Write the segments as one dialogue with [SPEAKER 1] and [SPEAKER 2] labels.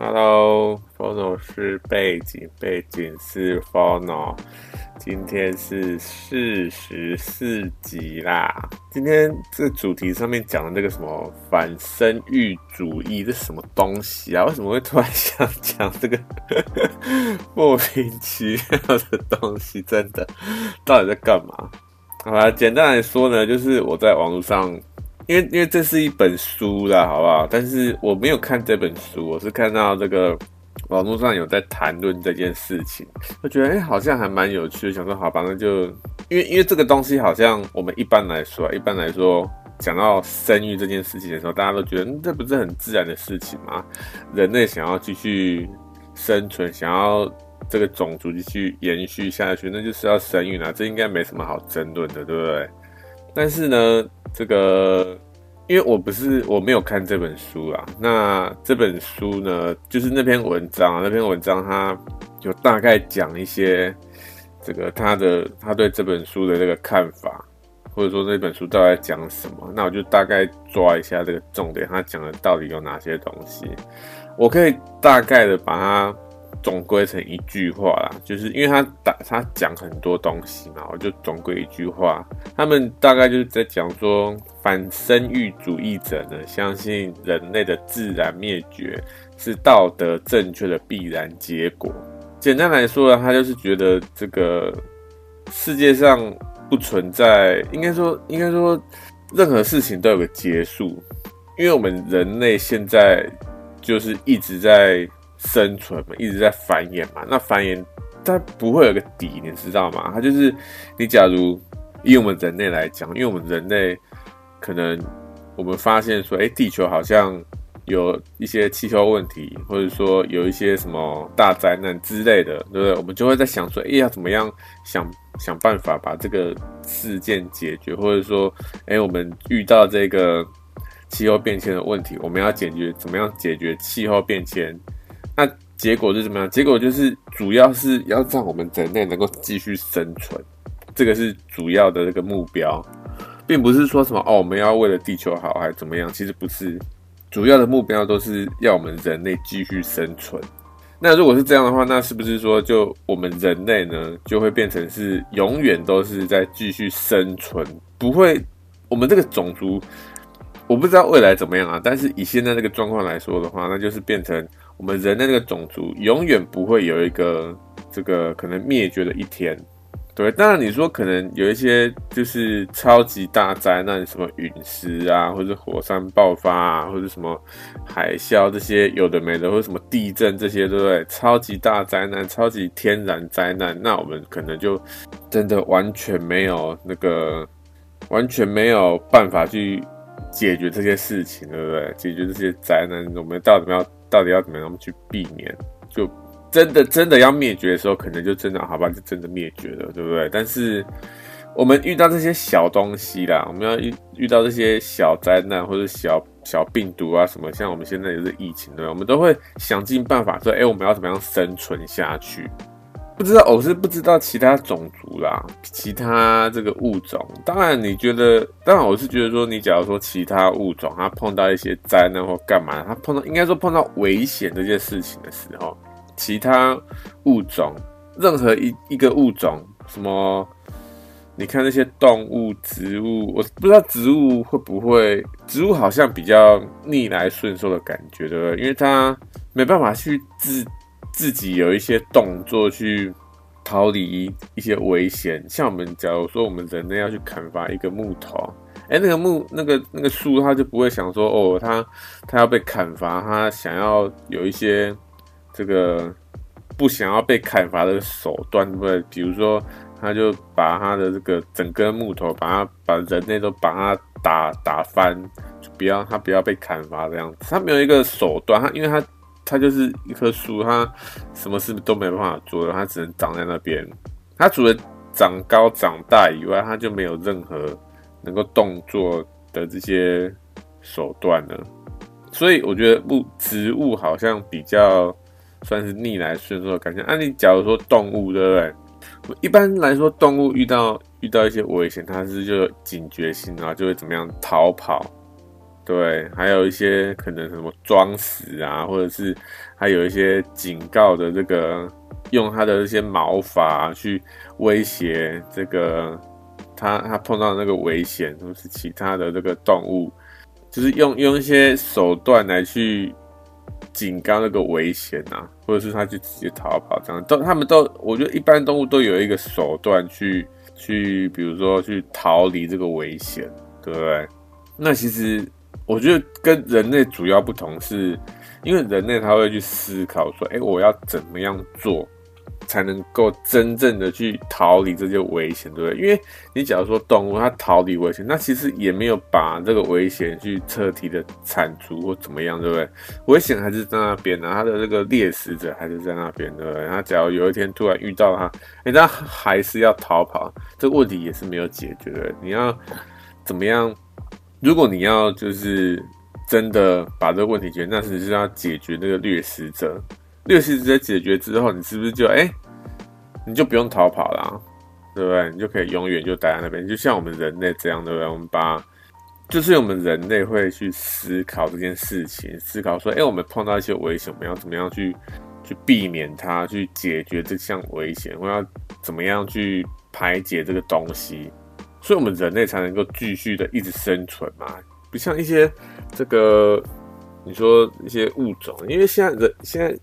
[SPEAKER 1] Hello，Fono 是背景，背景是 Fono。今天是四十四集啦。今天这个主题上面讲的那个什么反生育主义，这什么东西啊？为什么会突然想讲这个 莫名其妙的东西？真的，到底在干嘛？好啦，简单来说呢，就是我在网络上。因为因为这是一本书啦，好不好？但是我没有看这本书，我是看到这个网络上有在谈论这件事情，我觉得哎，好像还蛮有趣的，想说好吧，那就因为因为这个东西好像我们一般来说，一般来说讲到生育这件事情的时候，大家都觉得这不是很自然的事情吗？人类想要继续生存，想要这个种族继续延续下去，那就是要生育啦，这应该没什么好争论的，对不对？但是呢，这个因为我不是我没有看这本书啊，那这本书呢，就是那篇文章啊，那篇文章它有大概讲一些这个他的他对这本书的这个看法，或者说这本书到底讲什么，那我就大概抓一下这个重点，他讲的到底有哪些东西，我可以大概的把它。总归成一句话啦，就是因为他打他讲很多东西嘛，我就总归一句话，他们大概就是在讲说，反生育主义者呢，相信人类的自然灭绝是道德正确的必然结果。简单来说呢，他就是觉得这个世界上不存在，应该说应该说任何事情都有个结束，因为我们人类现在就是一直在。生存嘛，一直在繁衍嘛。那繁衍它不会有个底，你知道吗？它就是你假如以我们人类来讲，因为我们人类可能我们发现说，哎，地球好像有一些气候问题，或者说有一些什么大灾难之类的，对不对？我们就会在想说，哎，要怎么样想想办法把这个事件解决，或者说，哎，我们遇到这个气候变迁的问题，我们要解决怎么样解决气候变迁？那结果是怎么样？结果就是主要是要让我们人类能够继续生存，这个是主要的这个目标，并不是说什么哦，我们要为了地球好还是怎么样？其实不是，主要的目标都是要我们人类继续生存。那如果是这样的话，那是不是说就我们人类呢，就会变成是永远都是在继续生存，不会我们这个种族，我不知道未来怎么样啊。但是以现在这个状况来说的话，那就是变成。我们人类这个种族永远不会有一个这个可能灭绝的一天，对。当然你说可能有一些就是超级大灾难，什么陨石啊，或者火山爆发啊，或者什么海啸这些有的没的，或者什么地震这些，对不对？超级大灾难、超级天然灾难，那我们可能就真的完全没有那个，完全没有办法去解决这些事情，对不对？解决这些灾难，我们到底要？到底要怎么样去避免？就真的真的要灭绝的时候，可能就真的好吧，就真的灭绝了，对不对？但是我们遇到这些小东西啦，我们要遇遇到这些小灾难或者小小病毒啊什么，像我们现在有这疫情，对吧？我们都会想尽办法说，哎，我们要怎么样生存下去？不知道，我是不知道其他种族啦，其他这个物种。当然，你觉得，当然我是觉得说，你假如说其他物种，它碰到一些灾难或干嘛，它碰到应该说碰到危险这件事情的时候，其他物种，任何一一个物种，什么，你看那些动物、植物，我不知道植物会不会，植物好像比较逆来顺受的感觉，对不对？因为它没办法去自。自己有一些动作去逃离一些危险，像我们假如说我们人类要去砍伐一个木头，哎，那个木那个那个树，它就不会想说哦，它它要被砍伐，它想要有一些这个不想要被砍伐的手段，对不对？比如说，他就把他的这个整根木头，把它把人类都把它打打翻，就不要他不要被砍伐这样子，他没有一个手段，他因为他。它就是一棵树，它什么事都没办法做的，它只能长在那边。它除了长高长大以外，它就没有任何能够动作的这些手段了。所以我觉得物植物好像比较算是逆来顺受的感觉。啊，你假如说动物，对不对？一般来说，动物遇到遇到一些危险，它是就警觉性啊，就会怎么样逃跑。对，还有一些可能什么装死啊，或者是还有一些警告的这个，用他的这些毛发去威胁这个他他碰到那个危险，或是其他的这个动物，就是用用一些手段来去警告那个危险啊，或者是他就直接逃跑这样，都他们都，我觉得一般动物都有一个手段去去，比如说去逃离这个危险，对不对？那其实。我觉得跟人类主要不同是，因为人类他会去思考说，哎，我要怎么样做才能够真正的去逃离这些危险，对不对？因为你假如说动物它逃离危险，那其实也没有把这个危险去彻底的铲除或怎么样，对不对？危险还是在那边呢，它的这个猎食者还是在那边，对不对？他假如有一天突然遇到它，哎，他还是要逃跑，这个问题也是没有解决的。你要怎么样？如果你要就是真的把这个问题解决，那只是要解决那个掠食者。掠食者解决之后，你是不是就哎、你就不用逃跑了，对不对？你就可以永远就待在那边，就像我们人类这样，对不对？我们把就是我们人类会去思考这件事情，思考说，哎、我们碰到一些危险，我们要怎么样去去避免它，去解决这项危险，我要怎么样去排解这个东西。所以，我们人类才能够继续的一直生存嘛，不像一些这个你说一些物种，因为现在人现在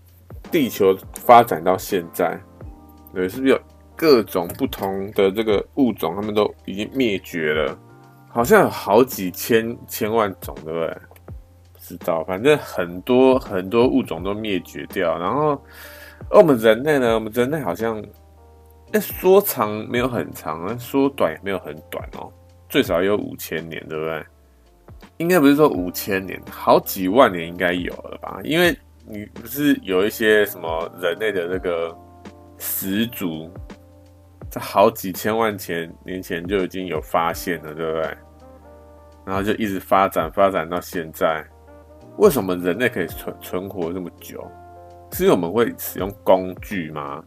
[SPEAKER 1] 地球发展到现在，对，是不是有各种不同的这个物种，他们都已经灭绝了？好像有好几千千万种，对不对？不知道，反正很多很多物种都灭绝掉。然后，而我们人类呢？我们人类好像。那说长没有很长，说短也没有很短哦，最少有五千年，对不对？应该不是说五千年，好几万年应该有了吧？因为你不是有一些什么人类的那个始祖，在好几千万前年前就已经有发现了，对不对？然后就一直发展发展到现在。为什么人类可以存存活这么久？是因为我们会使用工具吗？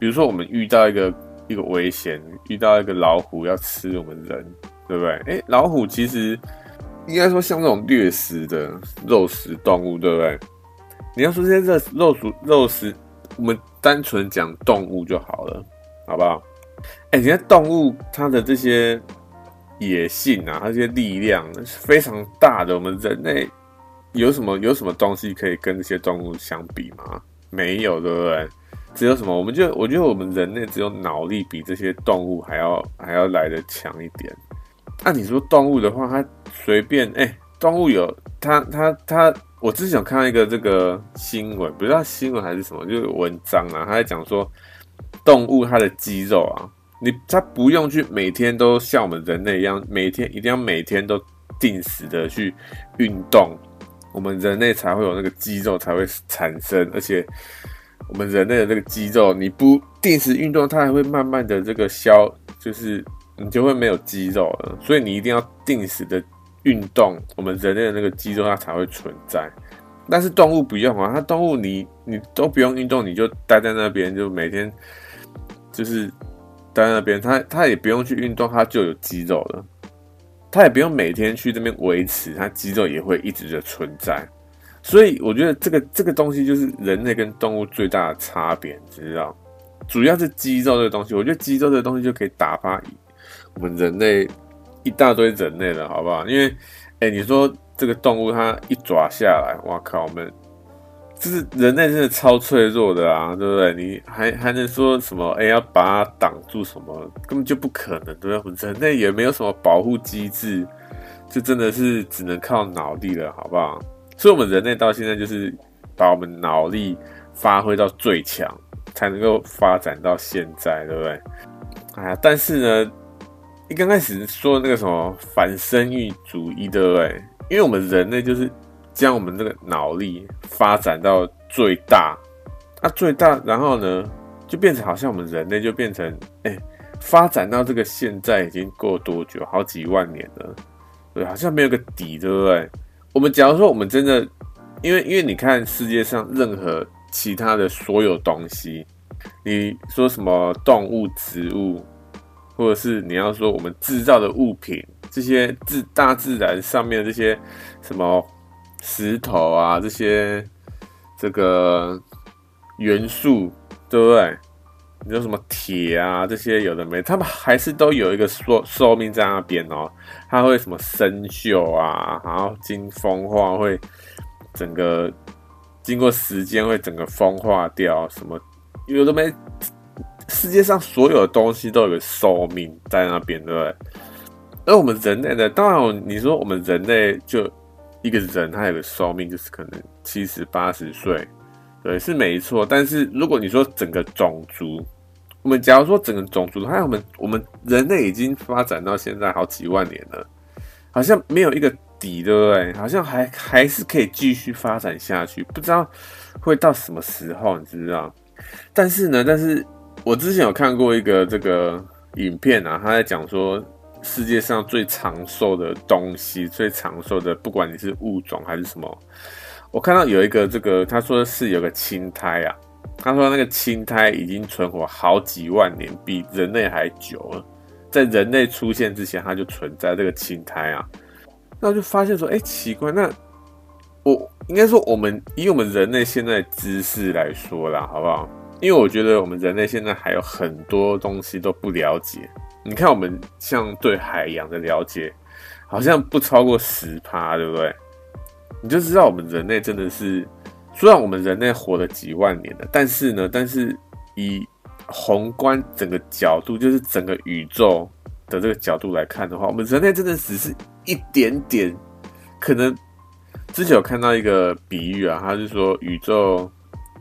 [SPEAKER 1] 比如说，我们遇到一个一个危险，遇到一个老虎要吃我们人，对不对？诶，老虎其实应该说像这种掠食的肉食动物，对不对？你要说这些肉肉食肉食，我们单纯讲动物就好了，好不好？诶，你看动物它的这些野性啊，它这些力量是非常大的。我们人类有什么有什么东西可以跟这些动物相比吗？没有，对不对？只有什么？我们就我觉得我们人类只有脑力比这些动物还要还要来得强一点。那你说动物的话，它随便哎、动物有它它它，我之前有看一个这个新闻，不知道新闻还是什么，就是文章啊，他在讲说动物它的肌肉啊，你它不用去每天都像我们人类一样，每天一定要每天都定时的去运动，我们人类才会有那个肌肉才会产生，而且。我们人类的这个肌肉，你不定时运动，它还会慢慢的这个消，就是你就会没有肌肉了。所以你一定要定时的运动，我们人类的那个肌肉它才会存在。但是动物不用啊，它动物你你都不用运动，你就待在那边，就每天就是待在那边，它它也不用去运动，它就有肌肉了。它也不用每天去这边维持，它肌肉也会一直的存在。所以我觉得这个这个东西就是人类跟动物最大的差别，你知道？主要是肌肉这个东西，我觉得肌肉这个东西就可以打发我们人类一大堆人类了，好不好？因为，哎，你说这个动物它一爪下来，哇靠，我们就是人类真的超脆弱的啊，对不对？你还还能说什么？哎，要把它挡住什么？根本就不可能，对不对？我们人类也没有什么保护机制，就真的是只能靠脑力了，好不好？所以，我们人类到现在就是把我们脑力发挥到最强，才能够发展到现在，对不对？哎呀，但是呢，一刚开始说的那个什么反生育主义，对不对？因为我们人类就是将我们这个脑力发展到最大，啊，最大，然后呢，就变成好像我们人类就变成，哎，发展到这个现在已经过多久？好几万年了，对，好像没有个底，对不对？我们假如说我们真的，因为因为你看世界上任何其他的所有东西，你说什么动物、植物，或者是你要说我们制造的物品，这些自大自然上面的这些什么石头啊，这些这个元素，对不对？你说什么铁啊，这些有的没，他们还是都有一个寿寿命在那边哦。它会什么生锈啊，然后经风化会整个经过时间会整个风化掉，什么有的没。世界上所有的东西都有个寿命在那边，对不对？而我们人类呢？当然，你说我们人类就一个人，他有个寿命，就是可能七十八十岁，对，是没错。但是如果你说整个种族，我们假如说整个种族，还有我们我们人类已经发展到现在好几万年了，好像没有一个底，对不对？好像还还是可以继续发展下去，不知道会到什么时候，你知道？但是呢，但是。我之前有看过一个这个影片啊，他在讲说世界上最长寿的东西，最长寿的，不管你是物种还是什么，我看到有一个这个，他说是有个青苔啊，他说那个青苔已经存活好几万年，比人类还久了，在人类出现之前，它就存在这个青苔啊，那我就发现说，哎，奇怪，那我应该说我们以我们人类现在知识来说啦，好不好？因为我觉得我们人类现在还有很多东西都不了解。你看，我们像对海洋的了解，好像不超过十趴，对不对？你就知道我们人类真的是，虽然我们人类活了几万年了，但是呢，但是以宏观整个角度，就是整个宇宙的这个角度来看的话，我们人类真的只是一点点。可能之前有看到一个比喻啊，他是说宇宙。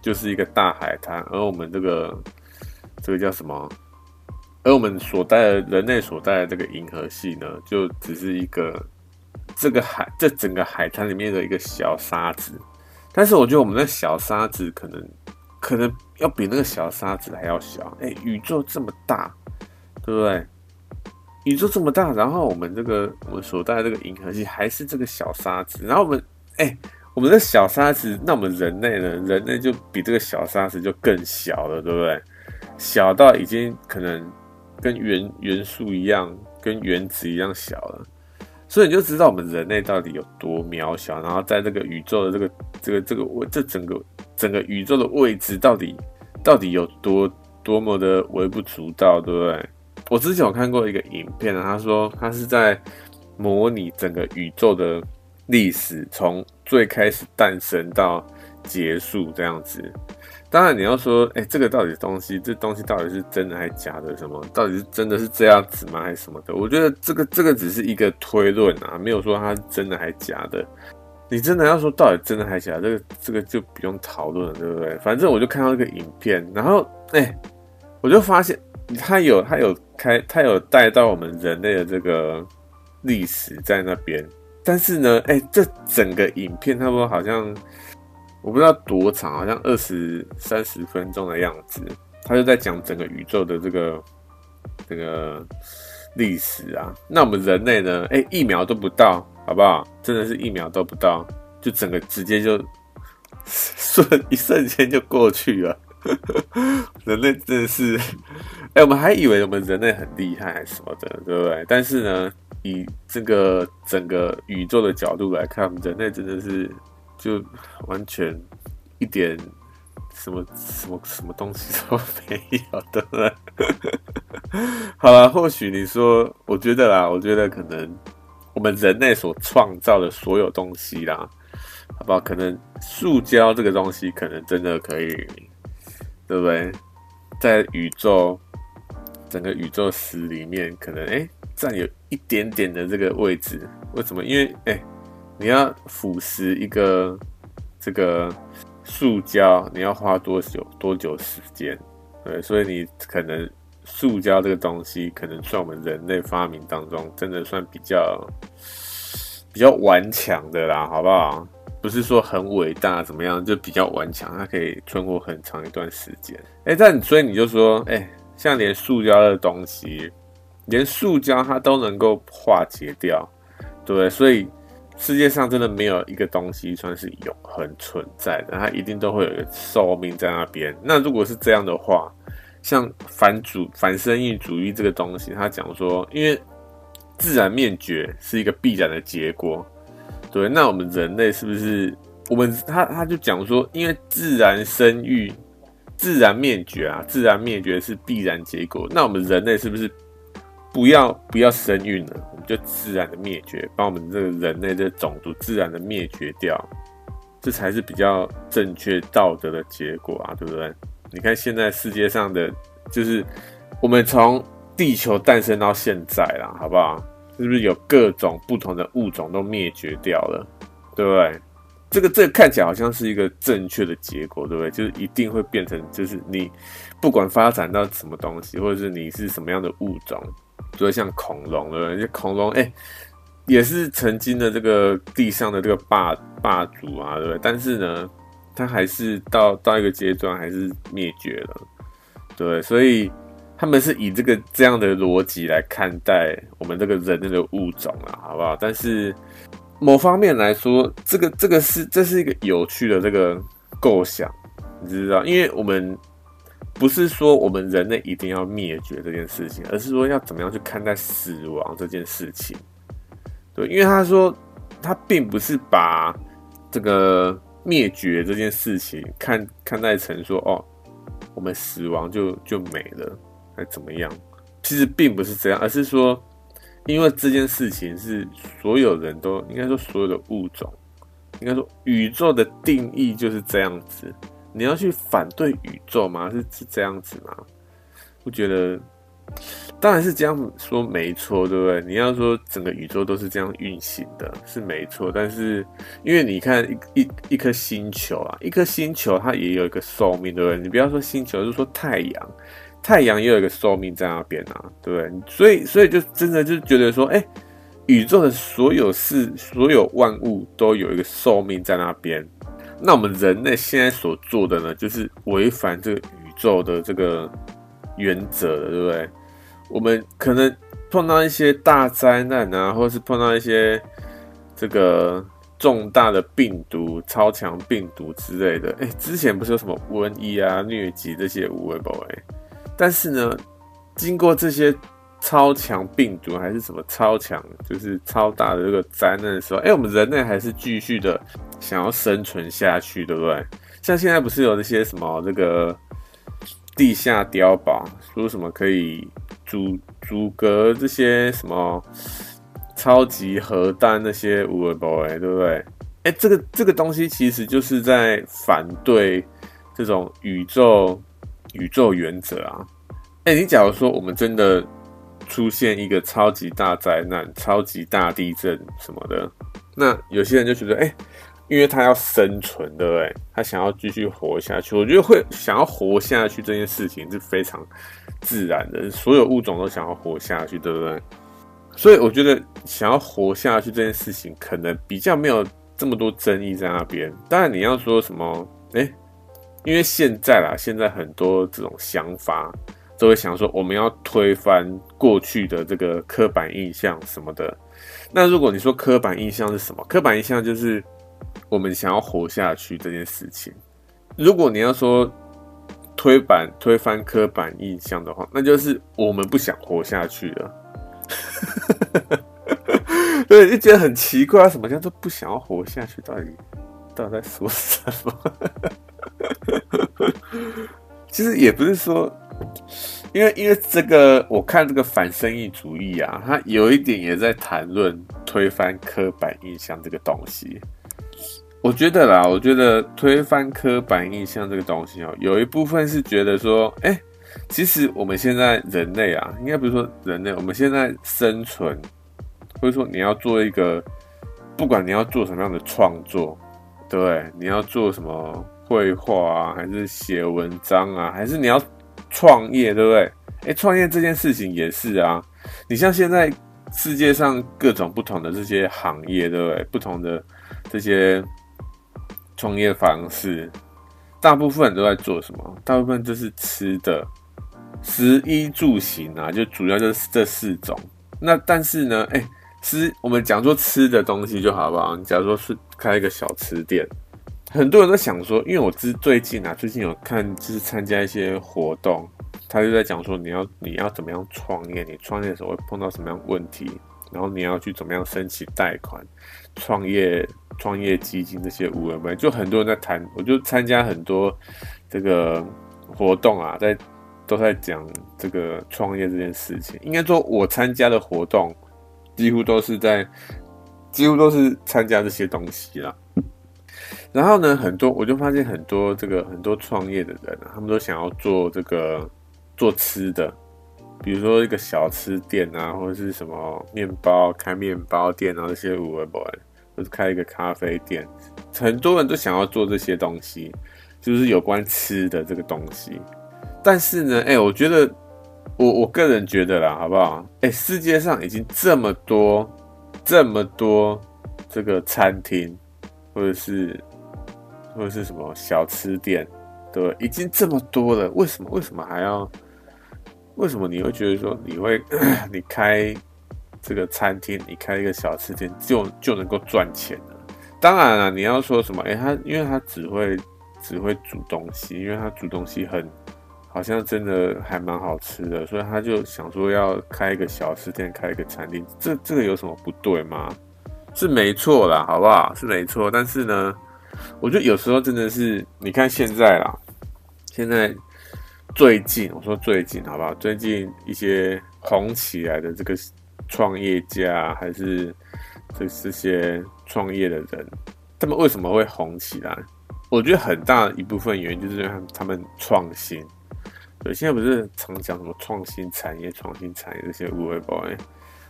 [SPEAKER 1] 就是一个大海滩，而我们这个这个叫什么？而我们所在的人类所在的这个银河系呢，就只是一个这个海这整个海滩里面的一个小沙子。但是我觉得我们的小沙子可能可能要比那个小沙子还要小。哎，宇宙这么大，对不对？宇宙这么大，然后我们这个我们所在的这个银河系还是这个小沙子，然后我们哎。我们的小沙子，那我们人类呢？人类就比这个小沙子就更小了，对不对？小到已经可能跟元元素一样，跟原子一样小了。所以你就知道我们人类到底有多渺小，然后在这个宇宙的这个这个这个位，这整个整个宇宙的位置到底到底有多多么的微不足道，对不对？我之前有看过一个影片啊，他说他是在模拟整个宇宙的。历史从最开始诞生到结束这样子，当然你要说，哎、这个到底东西，这东西到底是真的还是假的？什么？到底是真的是这样子吗？还是什么的？我觉得这个这个只是一个推论啊，没有说它是真的还是假的。你真的要说到底真的还是假的，这个这个就不用讨论了，对不对？反正我就看到这个影片，然后哎、我就发现它有它有开，它有带到我们人类的这个历史在那边。但是呢，哎、这整个影片差不多好像我不知道多长，好像二十三十分钟的样子。他就在讲整个宇宙的这个这个历史啊。那我们人类呢？哎、一秒都不到，好不好？真的是一秒都不到，就整个直接就 瞬一瞬间就过去了。人类真的是，哎、我们还以为我们人类很厉害什么的，对不对？但是呢。以这个整个宇宙的角度来看，人类真的是就完全一点什么什么什么东西都没有，对不对？好了，或许你说，我觉得啦，我觉得可能我们人类所创造的所有东西啦，好不好？可能塑胶这个东西，可能真的可以，对不对？在宇宙整个宇宙史里面，可能哎。占有一点点的这个位置，为什么？因为哎、你要腐蚀一个这个塑胶，你要花多久多久时间？对，所以你可能塑胶这个东西，可能算我们人类发明当中真的算比较比较顽强的啦，好不好？不是说很伟大怎么样，就比较顽强，它可以存活很长一段时间。哎、但所以你就说，哎、像连塑胶的东西。连塑胶它都能够化解掉，对？所以世界上真的没有一个东西算是永恒存在的，它一定都会有一个寿命在那边。那如果是这样的话，像反主反生育主义这个东西，他讲说，因为自然灭绝是一个必然的结果，对，那我们人类是不是？我们他他就讲说，因为自然生育、自然灭绝啊，自然灭绝是必然结果，那我们人类是不是不要不要生育呢？我们就自然的灭绝，把我们这个人类的种族自然的灭绝掉，这才是比较正确道德的结果啊，对不对？你看现在世界上的，就是我们从地球诞生到现在啦，好不好？是不是有各种不同的物种都灭绝掉了，对不对？这个这个看起来好像是一个正确的结果，对不对？就是一定会变成，就是你不管发展到什么东西，或者是你是什么样的物种，就会像恐龙，对不对？恐龙哎，也是曾经的这个地上的这个霸霸主啊，对不对？但是呢，它还是到到一个阶段还是灭绝了，对，所以他们是以这个这样的逻辑来看待我们这个人类的物种啊，好不好？但是某方面来说，这个这个是这是一个有趣的这个构想，你知道？因为我们不是说我们人类一定要灭绝这件事情，而是说要怎么样去看待死亡这件事情。对，因为他说他并不是把这个。灭绝这件事情，看看待成说哦，我们死亡就就没了，还怎么样？其实并不是这样，而是说，因为这件事情是所有人都应该说所有的物种，应该说宇宙的定义就是这样子。你要去反对宇宙吗？是是这样子吗？我觉得。当然是这样说没错，对不对？你要说整个宇宙都是这样运行的，是没错。但是因为你看一一一颗星球啊，一颗星球它也有一个寿命，对不对？你不要说星球，就说太阳，太阳也有一个寿命在那边啊，对不对？所以所以就真的就觉得说，哎，宇宙的所有事、所有万物都有一个寿命在那边。那我们人类现在所做的呢，就是违反这个宇宙的这个原则的，对不对？我们可能碰到一些大灾难啊，或是碰到一些这个重大的病毒、超强病毒之类的。哎，之前不是有什么瘟疫啊、疟疾这些无为不为？但是呢，经过这些超强病毒还是什么超强，就是超大的这个灾难的时候，哎，我们人类还是继续的想要生存下去，对不对？像现在不是有那些什么这个地下碉堡，说什么可以。阻阻隔这些什么超级核弹那些无为 boy 对不对？哎，这个这个东西其实就是在反对这种宇宙宇宙原则啊！哎，你假如说我们真的出现一个超级大灾难、超级大地震什么的，那有些人就觉得，哎。因为他要生存，对不对？他想要继续活下去。我觉得会想要活下去这件事情是非常自然的，所有物种都想要活下去，对不对？所以我觉得想要活下去这件事情，可能比较没有这么多争议在那边。当然，你要说什么，诶，因为现在啦，现在很多这种想法都会想说，我们要推翻过去的这个刻板印象什么的。那如果你说刻板印象是什么？刻板印象就是。我们想要活下去这件事情，如果你要说推板推翻刻板印象的话，那就是我们不想活下去了。对，就觉得很奇怪，什么叫做不想要活下去？到底到底在说什么？其实也不是说，因为因为这个，我看这个反生意主义啊，它有一点也在谈论推翻刻板印象这个东西。我觉得啦，我觉得推翻刻板印象这个东西哦，有一部分是觉得说，哎，其实我们现在人类啊，应该不是说人类，我们现在生存，或者说你要做一个，不管你要做什么样的创作，对？你要做什么绘画啊，还是写文章啊，还是你要创业，对不对？哎，创业这件事情也是啊，你像现在世界上各种不同的这些行业，对不对？不同的这些。创业方式，大部分都在做什么？大部分就是吃的，食衣住行啊，就主要就是这四种。那但是呢，哎、吃我们讲说吃的东西就好不好？你假如说是开一个小吃店，很多人都想说，因为我之最近啊，最近有看就是参加一些活动，他就在讲说，你要你要怎么样创业，你创业的时候会碰到什么样问题，然后你要去怎么样申请贷款，创业创业基金这些有的没的，就很多人在谈，我就参加很多这个活动啊，在都在讲这个创业这件事情。应该说，我参加的活动几乎都是在，几乎都是参加这些东西啦。然后呢，很多我就发现很多这个很多创业的人啊，他们都想要做这个做吃的，比如说一个小吃店啊，或者是什么面包开面包店啊，这些有的没的，或者开一个咖啡店，很多人都想要做这些东西，就是有关吃的这个东西。但是呢，哎，我觉得我我个人觉得啦，好不好？哎，世界上已经这么多这么多这个餐厅。或者是或者是什么小吃店，对，已经这么多了，为什么为什么还要？为什么你会觉得说你会 你开这个餐厅，你开一个小吃店就就能够赚钱呢？当然了，你要说什么？哎，他因为他只会只会煮东西，因为他煮东西很好像真的还蛮好吃的，所以他就想说要开一个小吃店，开一个餐厅，这这个有什么不对吗？是没错啦，好不好？是没错，但是呢，我觉得有时候真的是，你看现在啦，现在最近，我说最近，好不好？最近一些红起来的这个创业家，还是这这些创业的人，他们为什么会红起来？我觉得很大一部分原因就是因为他们创新。对，现在不是常讲什么创新产业、创新产业这些无为 boy。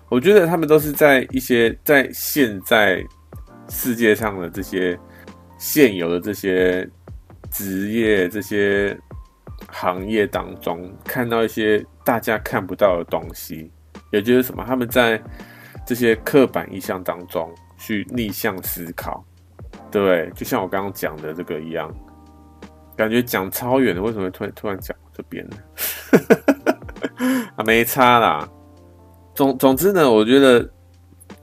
[SPEAKER 1] 我觉得他们都是在一些在现在世界上的这些现有的这些职业、这些行业当中，看到一些大家看不到的东西，也就是什么？他们在这些刻板印象当中去逆向思考，对？就像我刚刚讲的这个一样，感觉讲超远的，为什么突然突然讲这边呢？啊，没差啦。总总之呢，我觉得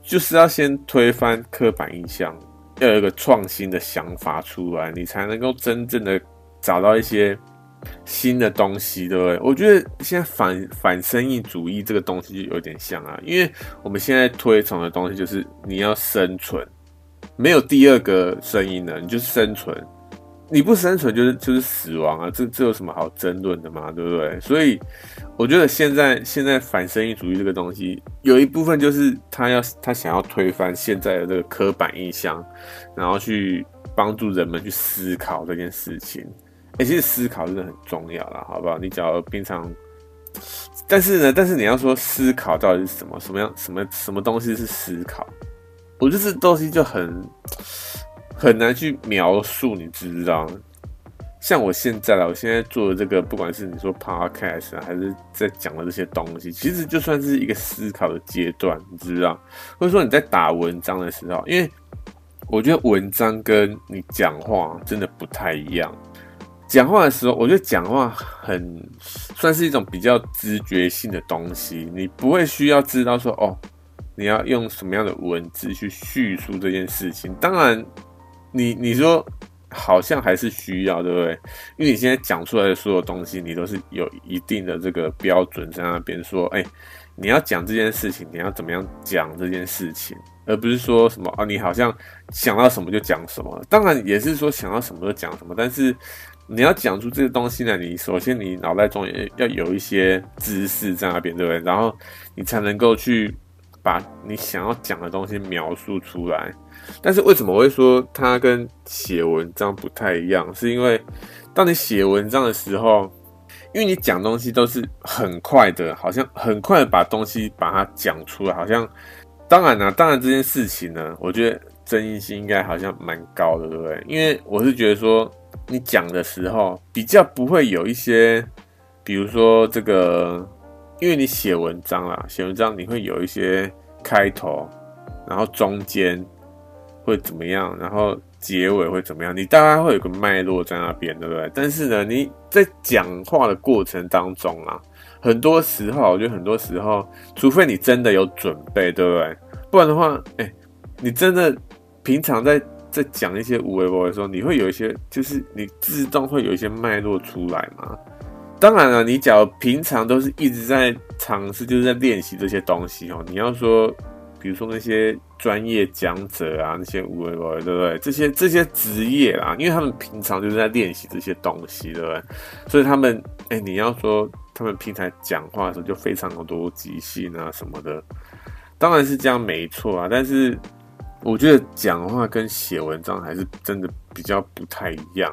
[SPEAKER 1] 就是要先推翻刻板印象，要有一个创新的想法出来，你才能够真正的找到一些新的东西，对不对？我觉得现在反反生意主义这个东西就有点像啊，因为我们现在推崇的东西就是你要生存，没有第二个声音了，你就是生存。你不生存就是就是死亡啊！这这有什么好争论的嘛？对不对？所以我觉得现在现在反生意主义这个东西，有一部分就是他要他想要推翻现在的这个刻板印象，然后去帮助人们去思考这件事情。哎，其实思考真的很重要啦，好不好？你只要平常，但是呢，但是你要说思考到底是什么？什么样？什么什么东西是思考？我觉得这东西就很。很难去描述，你知不知道？像我现在啦，我现在做的这个，不管是你说 podcast 啊，还是在讲的这些东西，其实就算是一个思考的阶段，你知不知道？或者说你在打文章的时候，因为我觉得文章跟你讲话真的不太一样。讲话的时候，我觉得讲话很算是一种比较直觉性的东西，你不会需要知道说哦，你要用什么样的文字去叙述这件事情。当然。你你说好像还是需要，对不对？因为你现在讲出来的所有东西，你都是有一定的这个标准在那边说，哎，你要讲这件事情，你要怎么样讲这件事情，而不是说什么啊，你好像想到什么就讲什么。当然也是说想到什么就讲什么，但是你要讲出这个东西呢，你首先你脑袋中也要有一些知识在那边，对不对？然后你才能够去把你想要讲的东西描述出来。但是为什么我会说它跟写文章不太一样？是因为当你写文章的时候，因为你讲东西都是很快的，好像很快的把东西把它讲出来，好像当然呢，当然这件事情呢，我觉得争议性应该好像蛮高的，对不对？因为我是觉得说你讲的时候比较不会有一些，比如说这个，因为你写文章啦，写文章你会有一些开头，然后中间。会怎么样？然后结尾会怎么样？你大概会有个脉络在那边，对不对？但是呢，你在讲话的过程当中啊，很多时候，我觉得很多时候，除非你真的有准备，对不对？不然的话，哎，你真的平常在在讲一些无为博的时候，你会有一些，就是你自动会有一些脉络出来嘛？当然了，你假如平常都是一直在尝试，就是在练习这些东西哦。你要说，比如说那些专业讲者啊，那些无为不，对不对？这些这些职业啦，因为他们平常就是在练习这些东西，对不对？所以他们，哎，你要说他们平常讲话的时候就非常的多即兴啊什么的，当然是这样没错啊。但是我觉得讲话跟写文章还是真的比较不太一样，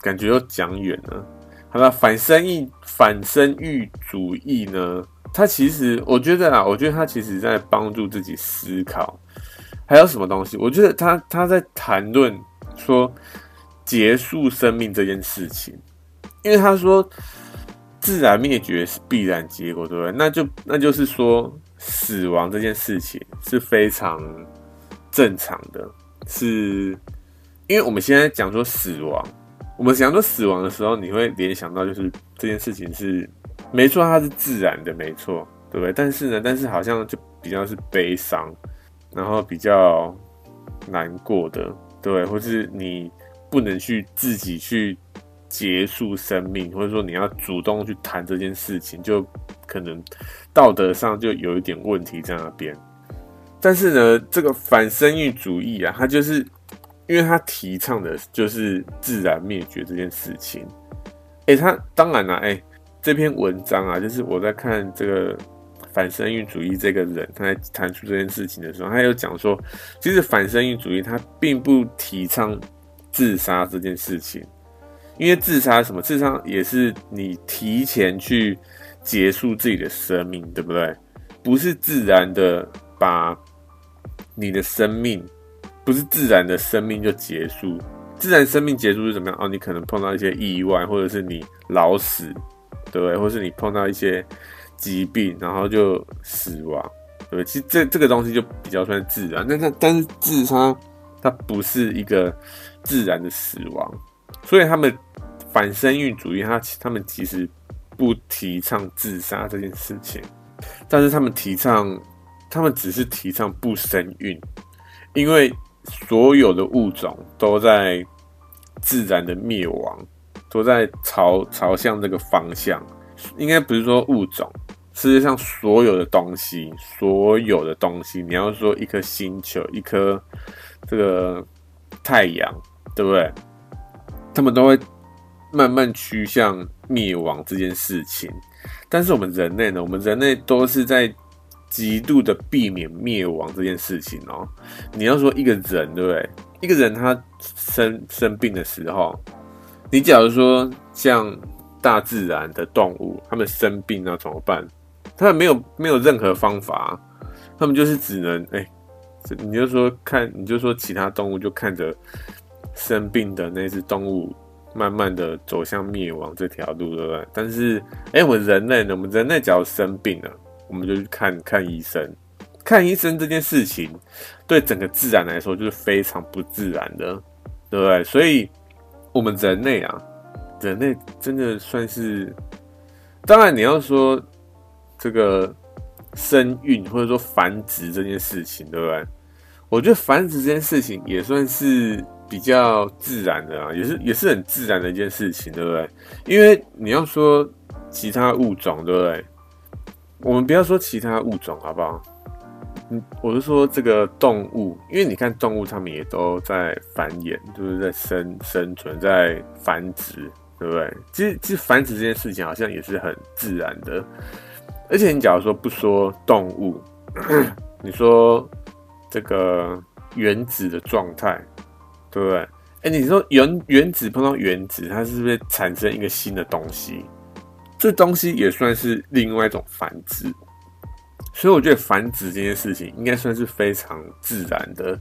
[SPEAKER 1] 感觉又讲远了。好了，反生育反生育主义呢？他其实，我觉得啊，我觉得他其实在帮助自己思考，还有什么东西？我觉得他他在谈论说结束生命这件事情，因为他说自然灭绝是必然结果，对不对？那就那就是说死亡这件事情是非常正常的，是因为我们现在讲说死亡。我们想说死亡的时候，你会联想到就是这件事情是没错，它是自然的，没错，对不对？但是呢，但是好像就比较是悲伤，然后比较难过的，对，或是你不能去自己去结束生命，或者说你要主动去谈这件事情，就可能道德上就有一点问题在那边。但是呢，这个反生育主义啊，它就是。因为他提倡的就是自然灭绝这件事情，哎、欸，他当然了，哎、欸，这篇文章啊，就是我在看这个反生育主义这个人他在谈出这件事情的时候，他有讲说，其实反生育主义他并不提倡自杀这件事情，因为自杀什么，自杀也是你提前去结束自己的生命，对不对？不是自然的把你的生命。不是自然的生命就结束，自然生命结束是怎么样？哦，你可能碰到一些意外，或者是你老死，对不对？或是你碰到一些疾病，然后就死亡，对不对？其实这这个东西就比较算自然，但它但是自杀它不是一个自然的死亡，所以他们反生育主义，他他们其实不提倡自杀这件事情，但是他们提倡，他们只是提倡不生育，因为。所有的物种都在自然的灭亡，都在朝朝向这个方向。应该不是说物种，世界上所有的东西，所有的东西，你要说一颗星球，一颗这个太阳，对不对？他们都会慢慢趋向灭亡这件事情。但是我们人类呢？我们人类都是在。极度的避免灭亡这件事情哦，你要说一个人对不对？一个人他生生病的时候，你假如说像大自然的动物，他们生病那怎么办？他们没有没有任何方法，他们就是只能哎，你就说看，你就说其他动物就看着生病的那只动物慢慢的走向灭亡这条路，对不对？但是哎，我们人类呢？我们人类只要生病了。我们就去看看医生，看医生这件事情，对整个自然来说就是非常不自然的，对不对？所以，我们人类啊，人类真的算是，当然你要说这个生育或者说繁殖这件事情，对不对？我觉得繁殖这件事情也算是比较自然的啊，也是也是很自然的一件事情，对不对？因为你要说其他物种，对不对？我们不要说其他物种，好不好？嗯，我是说这个动物，因为你看动物，它们也都在繁衍，就是在生生存，在繁殖，对不对？其实，其实繁殖这件事情好像也是很自然的。而且，你假如说不说动物，你说这个原子的状态，对不对？哎，你说原原子碰到原子，它是不是产生一个新的东西？这东西也算是另外一种繁殖，所以我觉得繁殖这件事情应该算是非常自然的。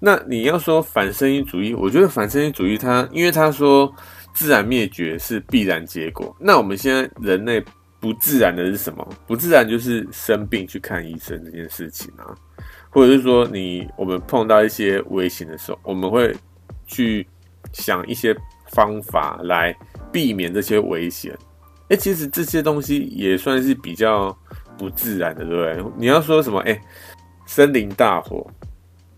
[SPEAKER 1] 那你要说反生育主义，我觉得反生育主义它，因为他说自然灭绝是必然结果。那我们现在人类不自然的是什么？不自然就是生病去看医生这件事情啊，或者是说你我们碰到一些危险的时候，我们会去想一些方法来避免这些危险。哎、其实这些东西也算是比较不自然的，对不对？你要说什么？哎、森林大火，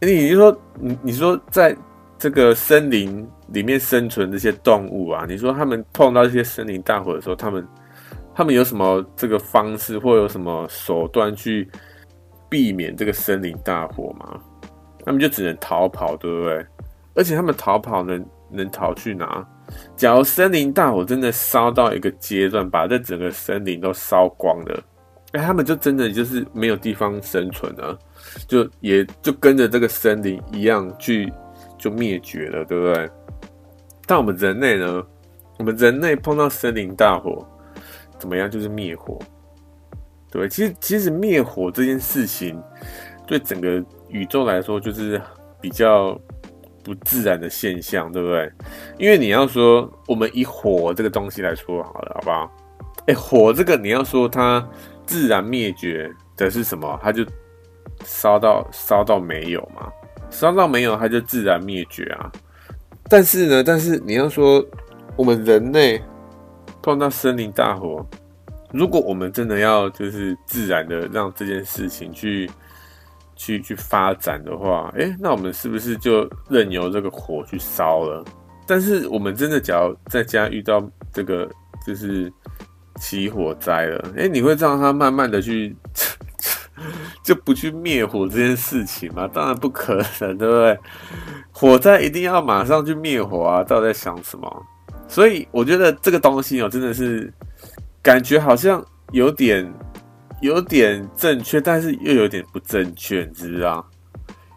[SPEAKER 1] 欸、你就说你你说在这个森林里面生存这些动物啊，你说他们碰到这些森林大火的时候，他们他们有什么这个方式或有什么手段去避免这个森林大火吗？他们就只能逃跑，对不对？而且他们逃跑能能逃去哪？假如森林大火真的烧到一个阶段，把这整个森林都烧光了，哎，他们就真的就是没有地方生存了，就也就跟着这个森林一样去就灭绝了，对不对？但我们人类呢？我们人类碰到森林大火怎么样？就是灭火，对，其实其实灭火这件事情对整个宇宙来说就是比较。不自然的现象，对不对？因为你要说，我们以火这个东西来说好了，好不好？哎，火这个你要说它自然灭绝的是什么？它就烧到烧到没有嘛，烧到没有，它就自然灭绝啊。但是呢，但是你要说，我们人类碰到森林大火，如果我们真的要就是自然的让这件事情去。去去发展的话，哎、欸，那我们是不是就任由这个火去烧了？但是我们真的，假如在家遇到这个就是起火灾了，哎、欸，你会让它慢慢的去 就不去灭火这件事情吗？当然不可能，对不对？火灾一定要马上去灭火啊！到底在想什么？所以我觉得这个东西哦，真的是感觉好像有点。有点正确，但是又有点不正确，你知道？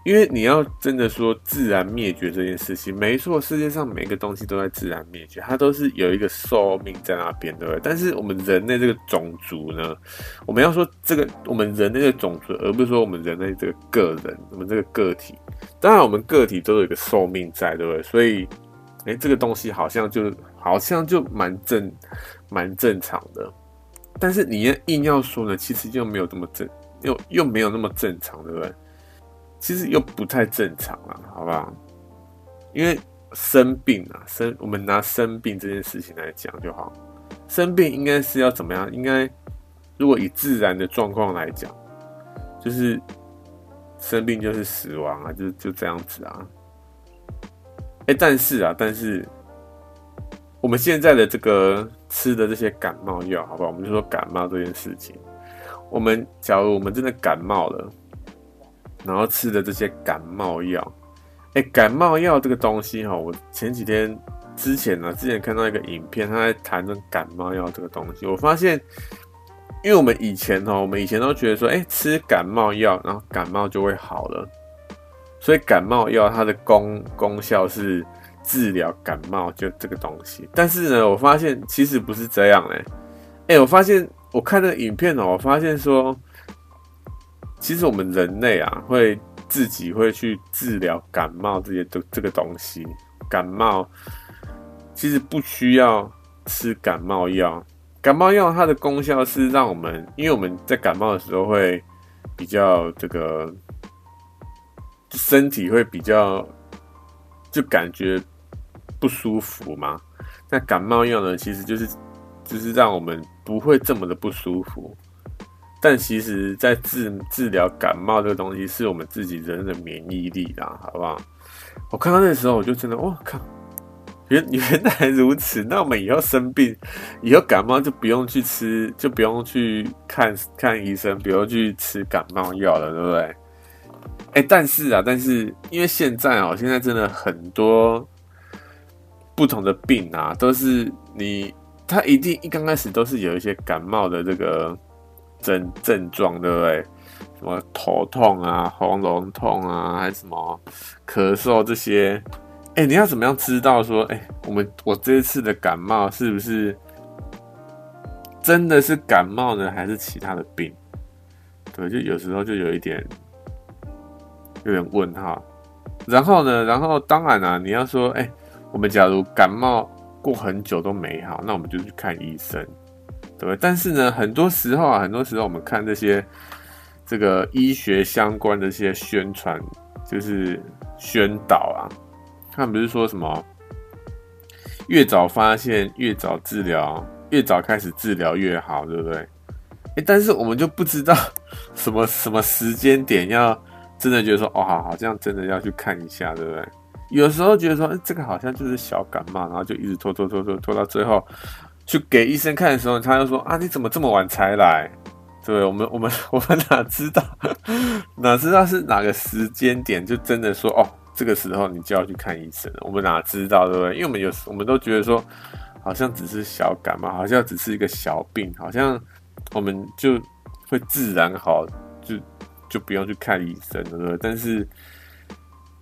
[SPEAKER 1] 因为你要真的说自然灭绝这件事情，没错，世界上每个东西都在自然灭绝，它都是有一个寿命在那边，对不对？但是我们人类这个种族呢，我们要说这个我们人类的种族，而不是说我们人类这个个人，我们这个个体。当然，我们个体都有一个寿命在，对不对？所以，哎，这个东西好像就好像就蛮正蛮正常的。但是你要硬要说呢，其实又没有这么正，又又没有那么正常，对不对？其实又不太正常了，好不好？因为生病啊，生我们拿生病这件事情来讲就好。生病应该是要怎么样？应该如果以自然的状况来讲，就是生病就是死亡啊，就就这样子啊。哎，但是啊，但是。我们现在的这个吃的这些感冒药，好不好？我们就说感冒这件事情。我们假如我们真的感冒了，然后吃的这些感冒药，哎，感冒药这个东西哈，我前几天之前呢，之前看到一个影片，他在谈论感冒药这个东西。我发现，因为我们以前哈，我们以前都觉得说，哎，吃感冒药，然后感冒就会好了，所以感冒药它的功功效是。治疗感冒就这个东西，但是呢，我发现其实不是这样嘞。哎，我发现我看那个影片哦，我发现说，其实我们人类啊，会自己会去治疗感冒这些都这个东西。感冒其实不需要吃感冒药，感冒药它的功效是让我们，因为我们在感冒的时候会比较这个身体会比较就感觉。不舒服吗？那感冒药呢？其实就是就是让我们不会这么的不舒服。但其实，在治治疗感冒这个东西，是我们自己人的免疫力啦，好不好？我看到那时候，我就真的，哇靠！原原来如此。那我们以后生病，以后感冒就不用去吃，就不用去看看医生，不用去吃感冒药了，对不对？哎、但是啊，但是因为现在哦，现在真的很多。不同的病啊，都是你，他一定一刚开始都是有一些感冒的这个症症状，对不对？什么头痛啊、喉咙痛啊，还是什么咳嗽这些？哎，你要怎么样知道说，哎，我们我这次的感冒是不是真的是感冒呢，还是其他的病？对，就有时候就有一点有点问号。然后呢，然后当然啊，你要说，哎。我们假如感冒过很久都没好，那我们就去看医生，对不对？但是呢，很多时候啊，很多时候我们看这些这个医学相关的一些宣传，就是宣导啊，他们不是说什么越早发现越早治疗，越早开始治疗越好，对不对？诶，但是我们就不知道 什么什么时间点要真的觉得说哦，好好，这样真的要去看一下，对不对？有时候觉得说，欸，这个好像就是小感冒，然后就一直拖拖拖拖拖到最后去给医生看的时候，他就说啊，你怎么这么晚才来？对，我们我们 我们哪知道，哪知道是哪个时间点就真的说哦，这个时候你就要去看医生了。我们哪知道，对不对？因为我们有时我们都觉得说，好像只是小感冒，好像只是一个小病，好像我们就会自然好，就就不用去看医生了，对不对？但是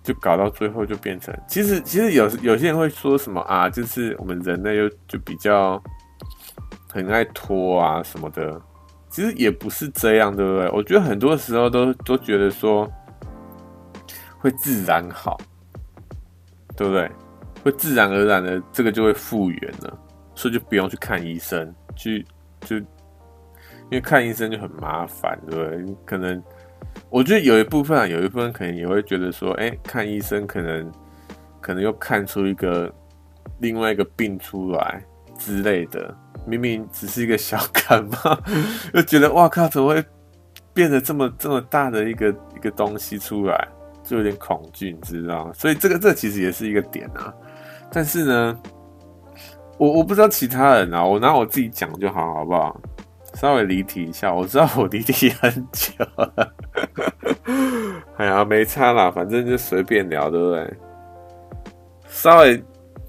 [SPEAKER 1] 就搞到最后就变成，其实其实有有些人会说什么啊，就是我们人类又就比较很爱拖啊什么的。其实也不是这样，对不对？我觉得很多时候都都觉得说会自然好，对不对？会自然而然的这个就会复原了，所以就不用去看医生，去就因为看医生就很麻烦，对不对？可能我觉得有一部分啊，有一部分可能也会觉得说，哎，看医生可能可能又看出一个另外一个病出来之类的。明明只是一个小感冒，就觉得哇靠，怎么会变得这么这么大的一个一个东西出来，就有点恐惧，你知道吗？所以这个这其实也是一个点啊。但是呢，我我不知道其他人啊，我拿我自己讲就好，好不好？稍微离题一下，我知道我离题很久了，哎呀，没差啦，反正就随便聊，对不对？稍微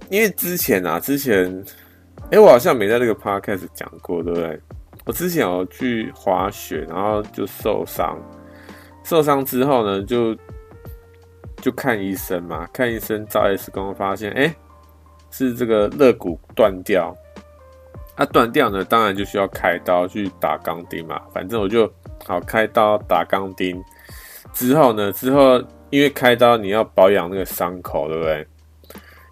[SPEAKER 1] 因为之前啊，之前。哎、我好像没在这个 podcast 讲过，对不对？我之前有去滑雪，然后就受伤，受伤之后呢，就就看医生嘛，看医生照 X 光，发现哎、是这个肋骨断掉。它、啊、断掉呢，当然就需要开刀去打钢钉嘛。反正我就好开刀打钢钉之后呢，之后因为开刀你要保养那个伤口，对不对？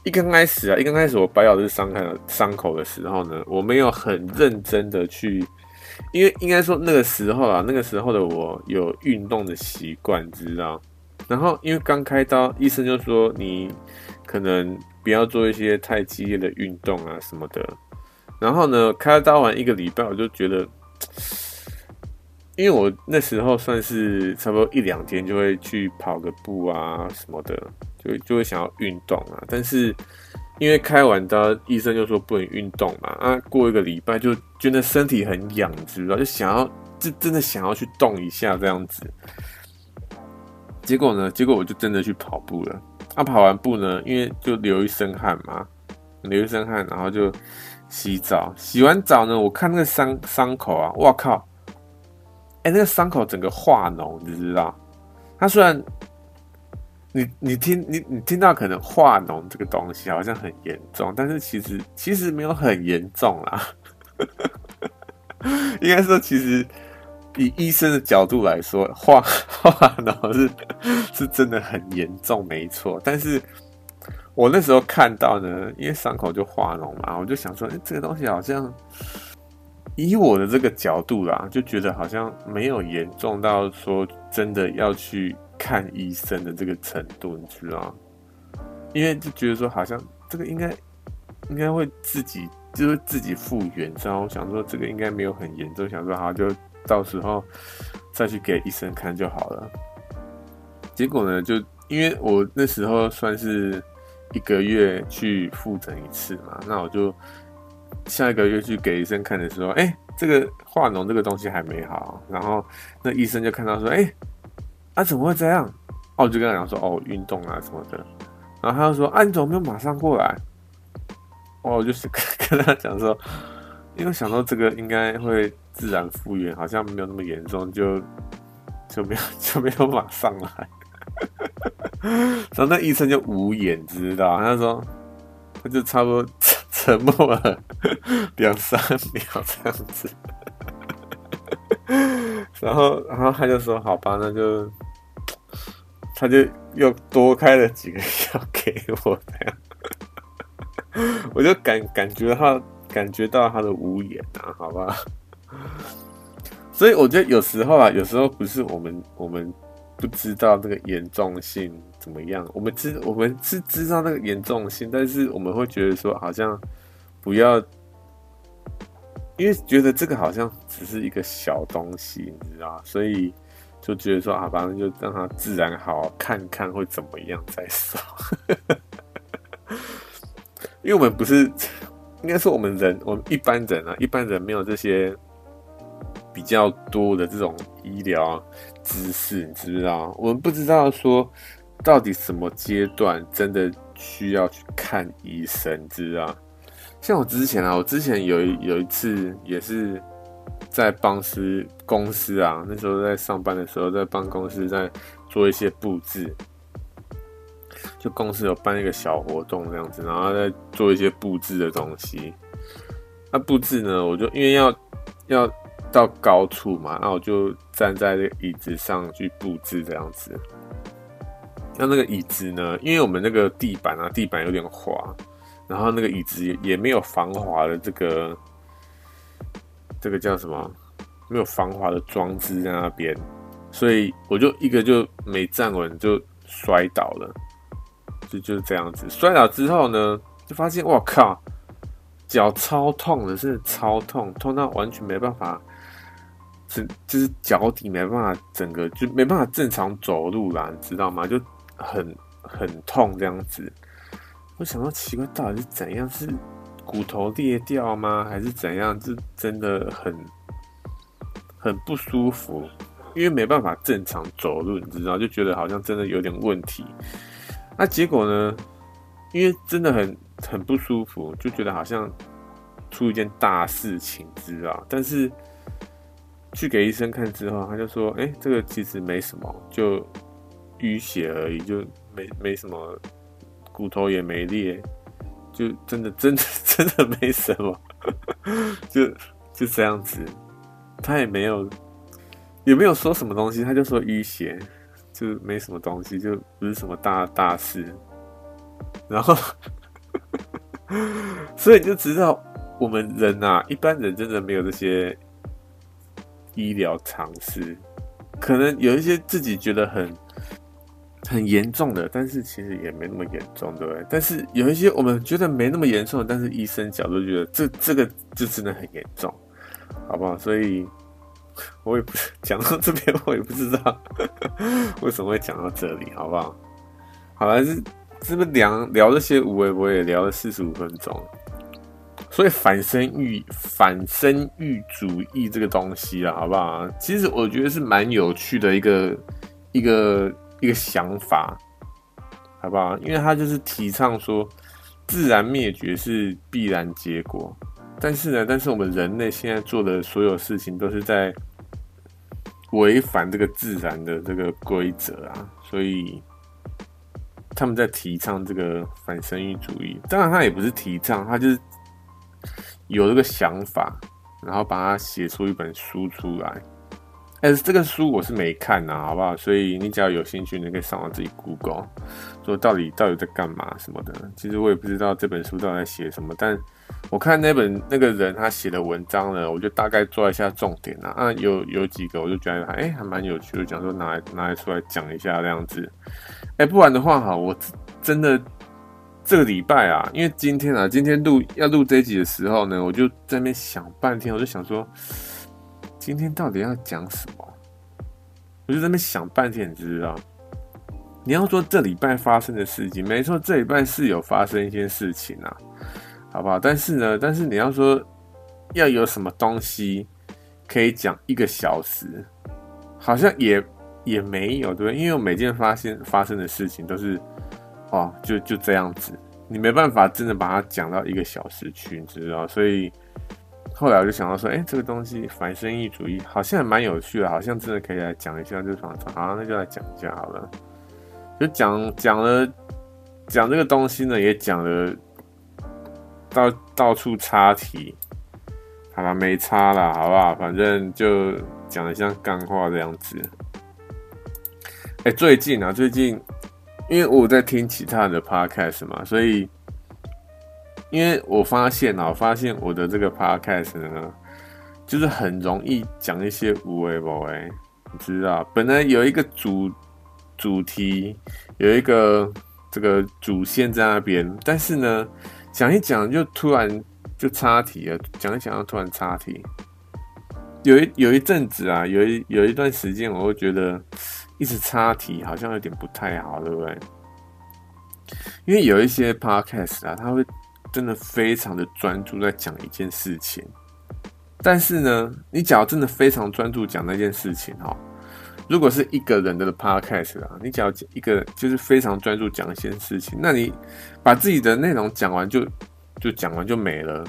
[SPEAKER 1] 一刚开始啊，一刚开始我保养这伤口伤口的时候呢，我没有很认真的去，因为应该说那个时候啊，那个时候的我有运动的习惯，知道？然后因为刚开刀，医生就说你可能不要做一些太激烈的运动啊什么的。然后呢，开刀完一个礼拜，我就觉得，因为我那时候算是差不多一两天就会去跑个步啊什么的。就就会想要运动啊，但是因为开完刀，医生就说不能运动嘛。啊，过一个礼拜就觉得身体很痒，知道？就想要，就真的想要去动一下这样子。结果呢，结果我就真的去跑步了。啊，跑完步呢，因为就流一身汗嘛，流一身汗，然后就洗澡。洗完澡呢，我看那个伤伤口啊，哇靠！哎，那个伤口整个化脓，你知道？它虽然。你你听你你听到可能化脓这个东西好像很严重，但是其实其实没有很严重啦。应该说，其实以医生的角度来说，化化脓是是真的很严重，没错。但是我那时候看到呢，因为伤口就化脓嘛，我就想说，哎，这个东西好像以我的这个角度啦，就觉得好像没有严重到说真的要去。看医生的这个程度，你知道吗？因为就觉得说，好像这个应该应该会自己就是自己复原，然后我想说这个应该没有很严重，想说好就到时候再去给医生看就好了。结果呢，就因为我那时候算是一个月去复诊一次嘛，那我就下一个月去给医生看的时候，哎、这个化脓这个东西还没好，然后那医生就看到说，哎、啊，怎么会这样？哦，我就跟他讲说，哦，运动啊什么的。然后他就说，啊，你怎么没有马上过来？哦，就是跟跟他讲说，因为想到这个应该会自然复原，好像没有那么严重，就就没有 就没有马上来。然后那医生就无言，知道？他说，他就差不多 沉默了两三秒这样子。然后，然后他就说：“好吧，那就，他就又多开了几个药给我，这样，我就感感觉他感觉到他的无言啊，好吧。所以我觉得有时候啊，有时候不是我们我们不知道这个严重性怎么样，我们知我们是知道那个严重性，但是我们会觉得说好像不要。”因为觉得这个好像只是一个小东西，你知道，所以就觉得说啊，反正就让它自然好，看看会怎么样再说。因为我们不是，应该说我们人，我们一般人啊，一般人没有这些比较多的这种医疗知识，你知不知道？我们不知道说到底什么阶段真的需要去看医生，知道？像我之前啊，我之前有一有一次也是在帮司公司啊，那时候在上班的时候，在办公室在做一些布置，就公司有办一个小活动这样子，然后在做一些布置的东西。那布置呢，我就因为要要到高处嘛，那我就站在这椅子上去布置这样子。那那个椅子呢，因为我们那个地板啊，地板有点滑。然后那个椅子也也没有防滑的这个，这个叫什么？没有防滑的装置在那边，所以我就一个就没站稳就摔倒了，就就是这样子。摔倒之后呢，就发现我靠，脚超痛的，是超痛，痛到完全没办法，是就是脚底没办法，整个就没办法正常走路啦，你知道吗？就很很痛这样子。我想到奇怪，到底是怎样？是骨头裂掉吗？还是怎样？这真的很很不舒服，因为没办法正常走路，你知道，就觉得好像真的有点问题。那结果呢？因为真的很很不舒服，就觉得好像出一件大事情，知道？但是去给医生看之后，他就说：“哎，这个其实没什么，就淤血而已，就没没什么。”骨头也没裂，就真的真的真的没什么，就就这样子，他也没有也没有说什么东西，他就说淤血，就没什么东西，就不是什么大大事。然后，所以你就知道我们人啊，一般人真的没有这些医疗常识，可能有一些自己觉得很。很严重的，但是其实也没那么严重，对不对？但是有一些我们觉得没那么严重的，但是医生角度觉得这这个就真的很严重，好不好？所以我也不是 讲到这边，我也不知道为什么会讲到这里，好不好？好了，是是不是聊聊这些无为，我也聊了四十五分钟。所以反生育反生育主义这个东西啊，好不好？其实我觉得是蛮有趣的一个一个。一个想法，好不好？因为他就是提倡说，自然灭绝是必然结果。但是呢，但是我们人类现在做的所有事情都是在违反这个自然的这个规则啊，所以他们在提倡这个反生育主义。当然，他也不是提倡，他就是有这个想法，然后把它写出一本书出来。但是这个书我是没看呐，好不好？所以你只要有兴趣，你可以上网自己 Google，说到底到底在干嘛什么的。其实我也不知道这本书到底在写什么，但我看那本那个人他写的文章呢，我就大概抓一下重点啊。啊，有有几个我就觉得还哎还蛮有趣的，讲说拿来拿来出来讲一下这样子。哎，不然的话哈，我真的这个礼拜啊，因为今天啊，今天录要录这一集的时候呢，我就在那边想半天，我就想说。今天到底要讲什么？我就在那边想半天，你知道？你要说这礼拜发生的事情，没错，这礼拜是有发生一些事情啊，好不好？但是呢，但是你要说要有什么东西可以讲一个小时，好像也也没有，对不对？因为我每件发现发生的事情都是哦，就就这样子，你没办法真的把它讲到一个小时去，你知道？所以。后来我就想到说，哎、欸，这个东西反生意主义好像还蛮有趣的，好像真的可以来讲一下这个方法。好，那就来讲一下好了。就讲讲了讲这个东西呢，也讲了到到处插题，好了，没插了，好不好？反正就讲的像干话这样子。哎、最近啊，最近因为我在听其他的 podcast 嘛，所以。因为我发现啊，发现我的这个 podcast 呢，就是很容易讲一些有的没的，你知道，本来有一个主主题，有一个这个主线在那边，但是呢，讲一讲就突然就插题了，讲一讲又突然插题，有一有一阵子啊，有一有一段时间，我会觉得一直插题好像有点不太好，对不对？因为有一些 podcast 啊，他会真的非常的专注在讲一件事情，但是呢，你假如真的非常专注讲那件事情哈，如果是一个人的 podcast 啊，你假如一个就是非常专注讲一件事情，那你把自己的内容讲完就就讲完就没了，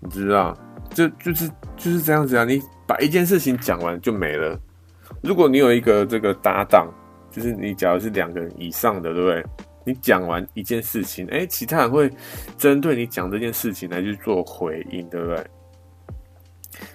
[SPEAKER 1] 你知道？就就是就是这样子啊，你。把一件事情讲完就没了。如果你有一个这个搭档，就是你假如是两个人以上的，对不对？你讲完一件事情，哎，其他人会针对你讲这件事情来去做回应，对不对？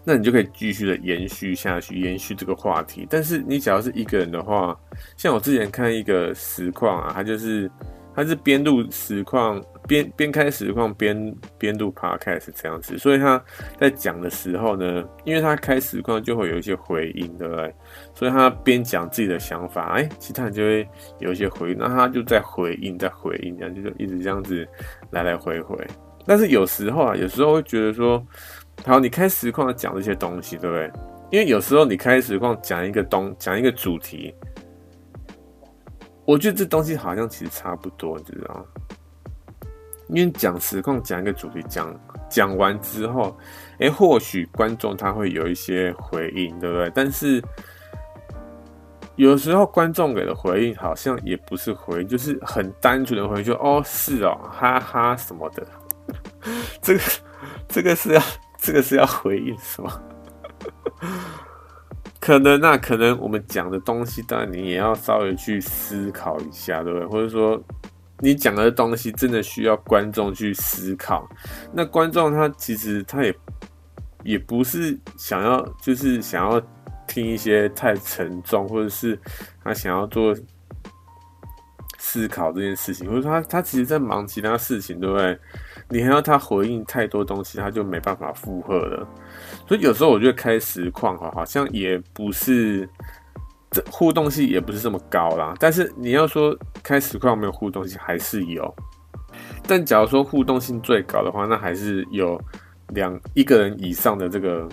[SPEAKER 1] 那你就可以继续的延续下去，延续这个话题。但是你只要是一个人的话，像我之前看一个实况啊，他就是。他是边录实况边边开实况边边录 podcast 这样子，所以他在讲的时候呢，因为他开实况就会有一些回应，对不对？所以他边讲自己的想法，哎，其他人就会有一些回应，那他就在回应，在回应，这样就一直这样子来来回回。但是有时候啊，有时候会觉得说，好，你开实况讲这些东西，对不对？因为有时候你开实况讲一个东讲一个主题。我觉得这东西好像其实差不多，你知道吗？因为讲实况讲一个主题，讲讲完之后，哎，或许观众他会有一些回应，对不对？但是有时候观众给的回应好像也不是回应，就是很单纯的回应，就哦是哦，哈哈什么的。这个这个是要这个是要回应是吗？可能那可能我们讲的东西，当然你也要稍微去思考一下，对不对？或者说你讲的东西真的需要观众去思考。那观众他其实他也也不是想要，就是想要听一些太沉重，或者是他想要做思考这件事情，或者他他其实在忙其他事情，对不对？你还要他回应太多东西，他就没办法负荷了。所以有时候我觉得开实况哈，好像也不是这互动性也不是这么高啦。但是你要说开实况没有互动性，还是有。但假如说互动性最高的话，那还是有两一个人以上的这个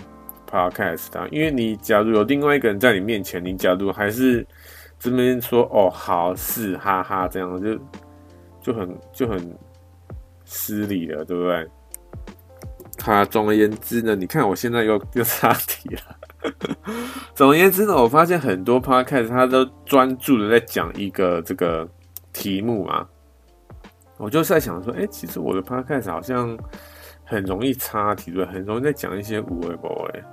[SPEAKER 1] podcast 啊。因为你假如有另外一个人在你面前，你假如还是这边说哦好是哈哈这样，就就很就很。失礼了，对不对？他总而言之呢，你看我现在又又岔题了。总而言之呢，我发现很多 podcast 他都专注的在讲一个这个题目嘛。我就在想说，哎、其实我的 podcast 好像很容易岔题，对，很容易在讲一些无谓博。哎，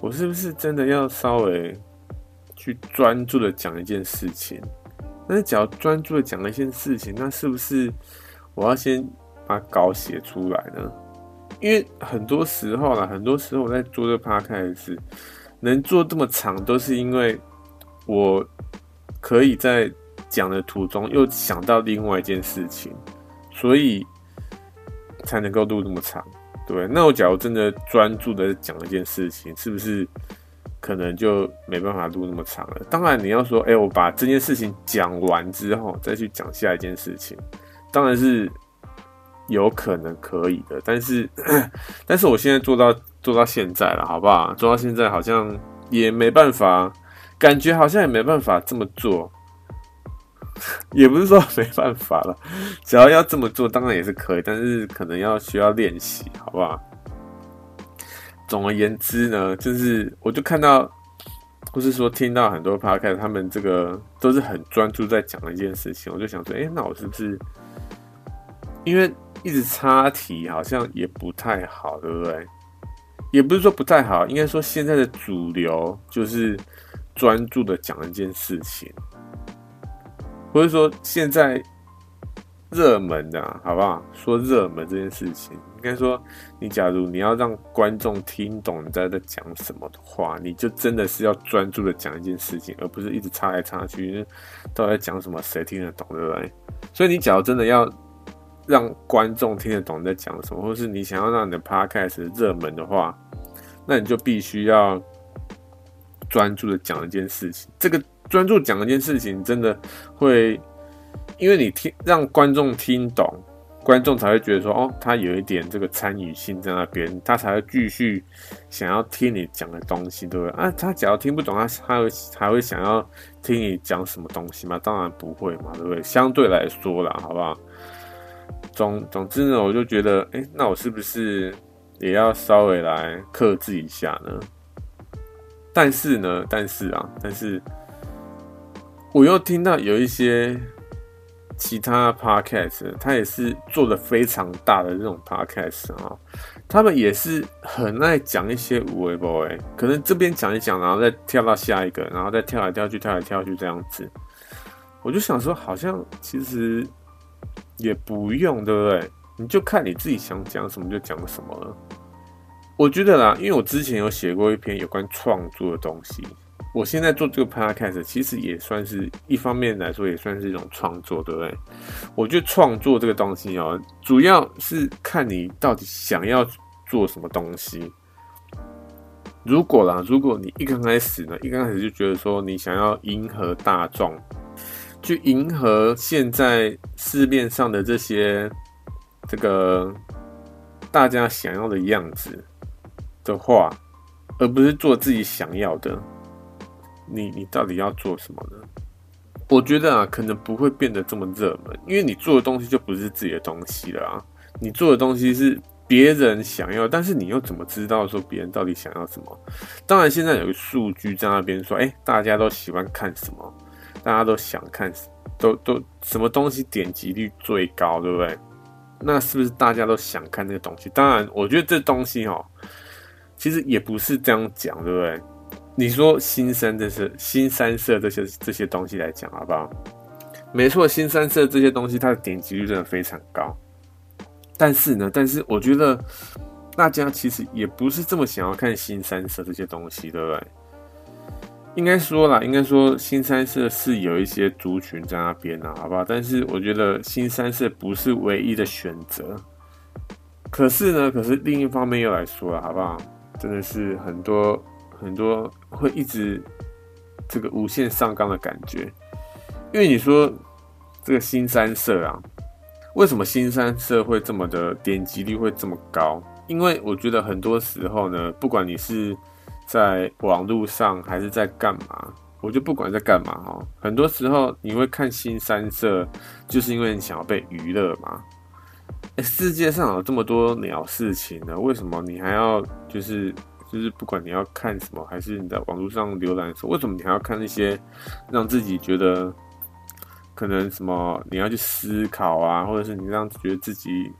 [SPEAKER 1] 我是不是真的要稍微去专注的讲一件事情？但是，只要专注的讲一件事情，那是不是我要先？把稿写出来呢，因为很多时候啦，很多时候我在做这个 podcast 能做这么长，都是因为我可以在讲的途中又想到另外一件事情，所以才能够录那么长，对。那我假如真的专注的讲一件事情，是不是可能就没办法录那么长了？当然，你要说，哎、我把这件事情讲完之后再去讲下一件事情，当然是。有可能可以的，但是，但是我现在做到做到现在了，好不好？做到现在好像也没办法，感觉好像也没办法这么做，也不是说没办法了，只要要这么做，当然也是可以，但是可能要需要练习，好不好？总而言之呢，就是我就看到，或是说听到很多 podcast，他们这个都是很专注在讲一件事情，我就想说，哎、那我是不是因为？一直插题好像也不太好，对不对？也不是说不太好，应该说现在的主流就是专注的讲一件事情，或者说现在热门的，好不好？说热门这件事情，应该说你假如你要让观众听懂你在这讲什么的话，你就真的是要专注的讲一件事情，而不是一直插来插去，到底在讲什么，谁听得懂，对不对？所以你假如真的要。让观众听得懂你在讲什么，或是你想要让你的 podcast 热门的话，那你就必须要专注的讲一件事情。这个专注讲一件事情，真的会因为你听让观众听懂，观众才会觉得说，哦，他有一点这个参与性在那边，他才会继续想要听你讲的东西，对不对？啊，他假如听不懂，他他会还会想要听你讲什么东西吗？当然不会嘛，对不对？相对来说啦，好不好？总总之呢，我就觉得，哎，那我是不是也要稍微来克制一下呢？但是呢，但是啊，但是我又听到有一些。其他 podcast，他也是做的非常大的这种 podcast 啊，他们也是很爱讲一些无为 boy，可能这边讲一讲，然后再跳到下一个，然后再跳来跳去，跳来跳去这样子。我就想说，好像其实也不用，对不对？你就看你自己想讲什么就讲什么了。我觉得啦，因为我之前有写过一篇有关创作的东西。我现在做这个 podcast，其实也算是一方面来说，也算是一种创作，对不对？我觉得创作这个东西哦，主要是看你到底想要做什么东西。如果啦，如果你一刚开始呢，一刚开始就觉得说你想要迎合大众，去迎合现在市面上的这些这个大家想要的样子的话，而不是做自己想要的。你你到底要做什么呢？我觉得啊，可能不会变得这么热门，因为你做的东西就不是自己的东西了啊。你做的东西是别人想要，但是你又怎么知道说别人到底想要什么？当然，现在有个数据在那边说，哎，大家都喜欢看什么？大家都想看，都都什么东西点击率最高，对不对？那是不是大家都想看那个东西？当然，我觉得这东西哦，其实也不是这样讲，对不对？你说新三这是新三色这些这些东西来讲好不好？没错，新三色这些东西它的点击率真的非常高。但是呢，但是我觉得大家其实也不是这么想要看新三色这些东西，对不对？应该说啦，应该说新三色是有一些族群在那边的，好不好？但是我觉得新三色不是唯一的选择。可是呢，可是另一方面又来说了，好不好？真的是很多。很多会一直这个无限上纲的感觉，因为你说这个新三色啊，为什么新三色会这么的点击率会这么高？因为我觉得很多时候呢，不管你是在网络上还是在干嘛，我就不管在干嘛哈，很多时候你会看新三色，就是因为你想要被娱乐嘛。欸，世界上有这么多鸟事情呢，为什么你还要就是？就是不管你要看什么，还是你在网络上浏览的时，为什么你还要看那些让自己觉得可能什么你要去思考啊，或者是你让觉得自己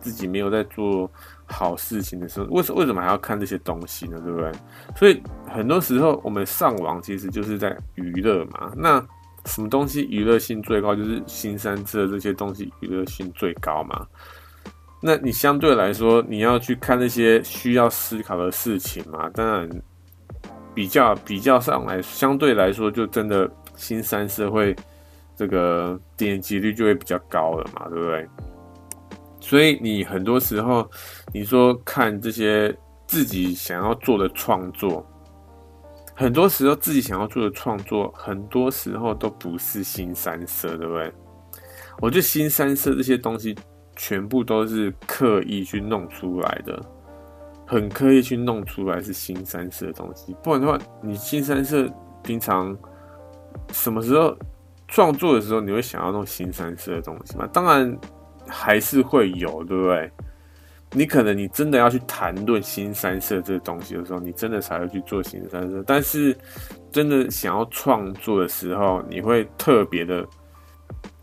[SPEAKER 1] 自己没有在做好事情的时候，为什为什么还要看这些东西呢？对不对？所以很多时候我们上网其实就是在娱乐嘛。那什么东西娱乐性最高？就是新三色这些东西娱乐性最高嘛。那你相对来说，你要去看那些需要思考的事情嘛？当然，比较比较上来，相对来说，就真的新三色会这个点击率就会比较高了嘛，对不对？所以你很多时候，你说看这些自己想要做的创作，很多时候自己想要做的创作，很多时候都不是新三色，对不对？我觉得新三色这些东西。全部都是刻意去弄出来的，很刻意去弄出来是新三色的东西，不然的话，你新三色平常什么时候创作的时候，你会想要弄新三色的东西吗？当然还是会有，对不对？你可能你真的要去谈论新三色这个东西的时候，你真的才会去做新三色。但是真的想要创作的时候，你会特别的，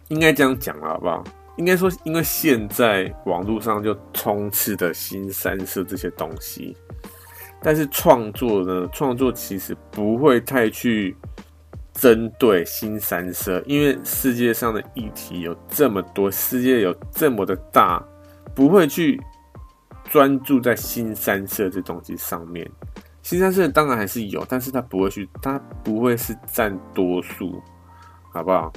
[SPEAKER 1] 应该这样讲了，好不好？应该说，因为现在网络上就充斥的新三色这些东西，但是创作呢，创作其实不会太去针对新三色，因为世界上的议题有这么多，世界有这么的大，不会去专注在新三色这东西上面。新三色当然还是有，但是它不会去，它不会是占多数，好不好？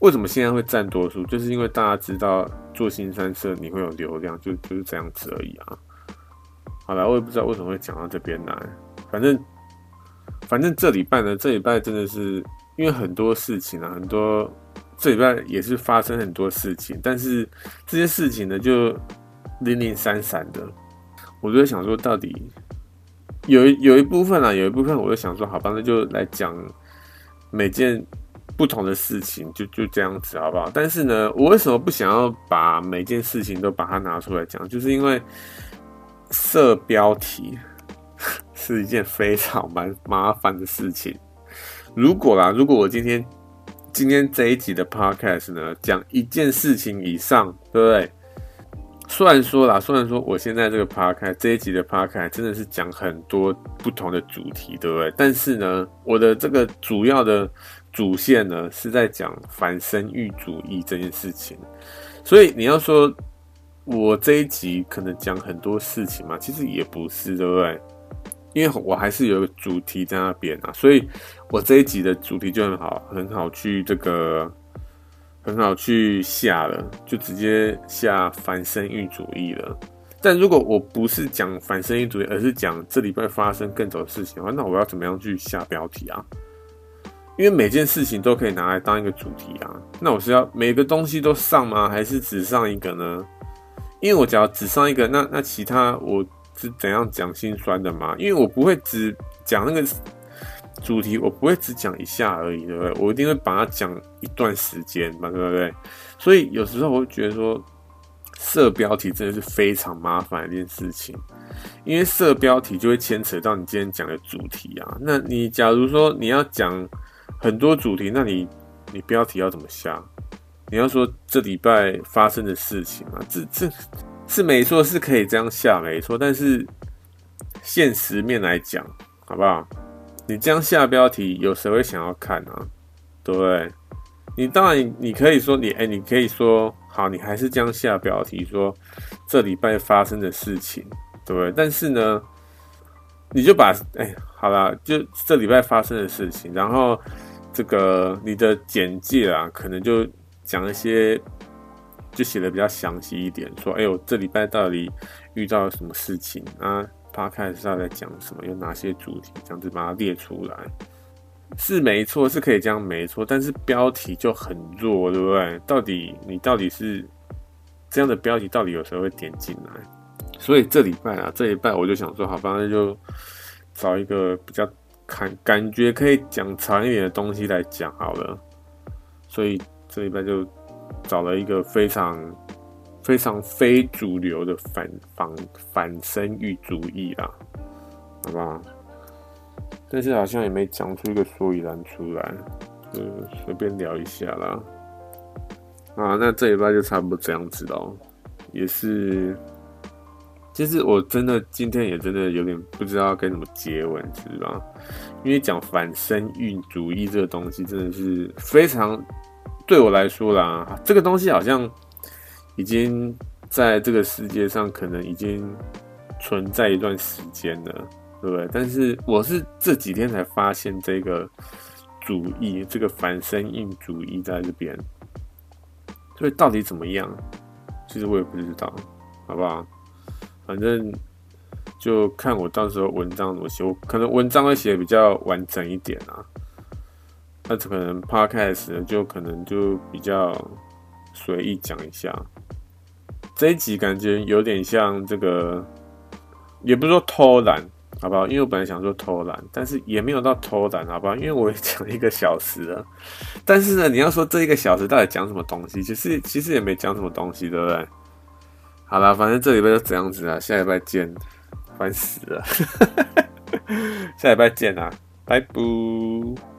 [SPEAKER 1] 为什么现在会占多数？就是因为大家知道做新三色你会有流量，就就是这样子而已啊。好了，我也不知道为什么会讲到这边来。反正反正这礼拜呢，这礼拜真的是因为很多事情啊，很多这礼拜也是发生很多事情，但是这些事情呢，就零零散散的。我就想说，到底有有一部分啊，有一部分我就想说，好吧，那就来讲每件不同的事情，就就这样子，好不好？但是呢，我为什么不想要把每件事情都把它拿出来讲？就是因为设标题 是一件非常蛮麻烦的事情。如果啦，如果我今天今天这一集的 podcast 呢，讲一件事情以上，对不对？虽然说啦，虽然说我现在这个 podcast 这一集的 podcast 真的是讲很多不同的主题，对不对？但是呢，我的这个主要的主线呢是在讲反生育主义这件事情，所以你要说我这一集可能讲很多事情嘛，其实也不是，对不对？因为我还是有个主题在那边啊，所以我这一集的主题就很好，很好去这个。很好去下了，就直接下反生育主义了。但如果我不是讲反生育主义，而是讲这礼拜发生更多的事情的话，那我要怎么样去下标题啊？因为每件事情都可以拿来当一个主题啊。那我是要每个东西都上吗？还是只上一个呢？因为我只要只上一个，那那其他我是怎样讲心酸的嘛？因为我不会只讲那个。主题我不会只讲一下而已，对不对？我一定会把它讲一段时间嘛，对不对？所以有时候我会觉得说，设标题真的是非常麻烦一件事情，因为设标题就会牵扯到你今天讲的主题啊。那你假如说你要讲很多主题，那你你标题要怎么下？你要说这礼拜发生的事情啊，这这是没错，是可以这样下没错，但是现实面来讲，好不好？你这样下标题，有谁会想要看啊？对？你当然，你可以说你，哎，你可以说好，你还是这样下标题，说这礼拜发生的事情，对不对？但是呢，你就把，哎，好啦，就这礼拜发生的事情，然后这个你的简介啊，可能就讲一些，就写的比较详细一点，说，哎，我这礼拜到底遇到了什么事情啊？他开始知道在讲什么？有哪些主题？这样子把它列出来，是没错，是可以这样没错。但是标题就很弱，对不对？到底你到底是这样的标题，到底有谁会点进来？所以这礼拜啊，这礼拜我就想说，好吧，那就找一个比较感感觉可以讲长一点的东西来讲好了。所以这礼拜就找了一个非常。非常非主流的反反反生育主义啦，好吧？但是好像也没讲出一个所以然出来，就随便聊一下啦。啊，那这礼拜就差不多这样子咯。也是，其实我真的今天也真的有点不知道该怎么接吻，是吧？因为讲反生育主义这个东西真的是非常对我来说啦，这个东西好像。已经在这个世界上可能已经存在一段时间了，对不对？但是我是这几天才发现这个主义，这个反生育主义在这边，所以到底怎么样？其实我也不知道，好不好？反正就看我到时候文章怎么写，我可能文章会写的比较完整一点啊，那可能 podcast 就可能就比较随意讲一下。这一集感觉有点像这个，也不是说偷懒，好不好？因为我本来想说偷懒，但是也没有到偷懒，好不好？因为我也讲一个小时了，但是呢，你要说这一个小时到底讲什么东西，其实其实也没讲什么东西，对不对？好了，反正这礼拜就这样子啊，下礼拜见，烦死了，下礼拜见啊，拜拜。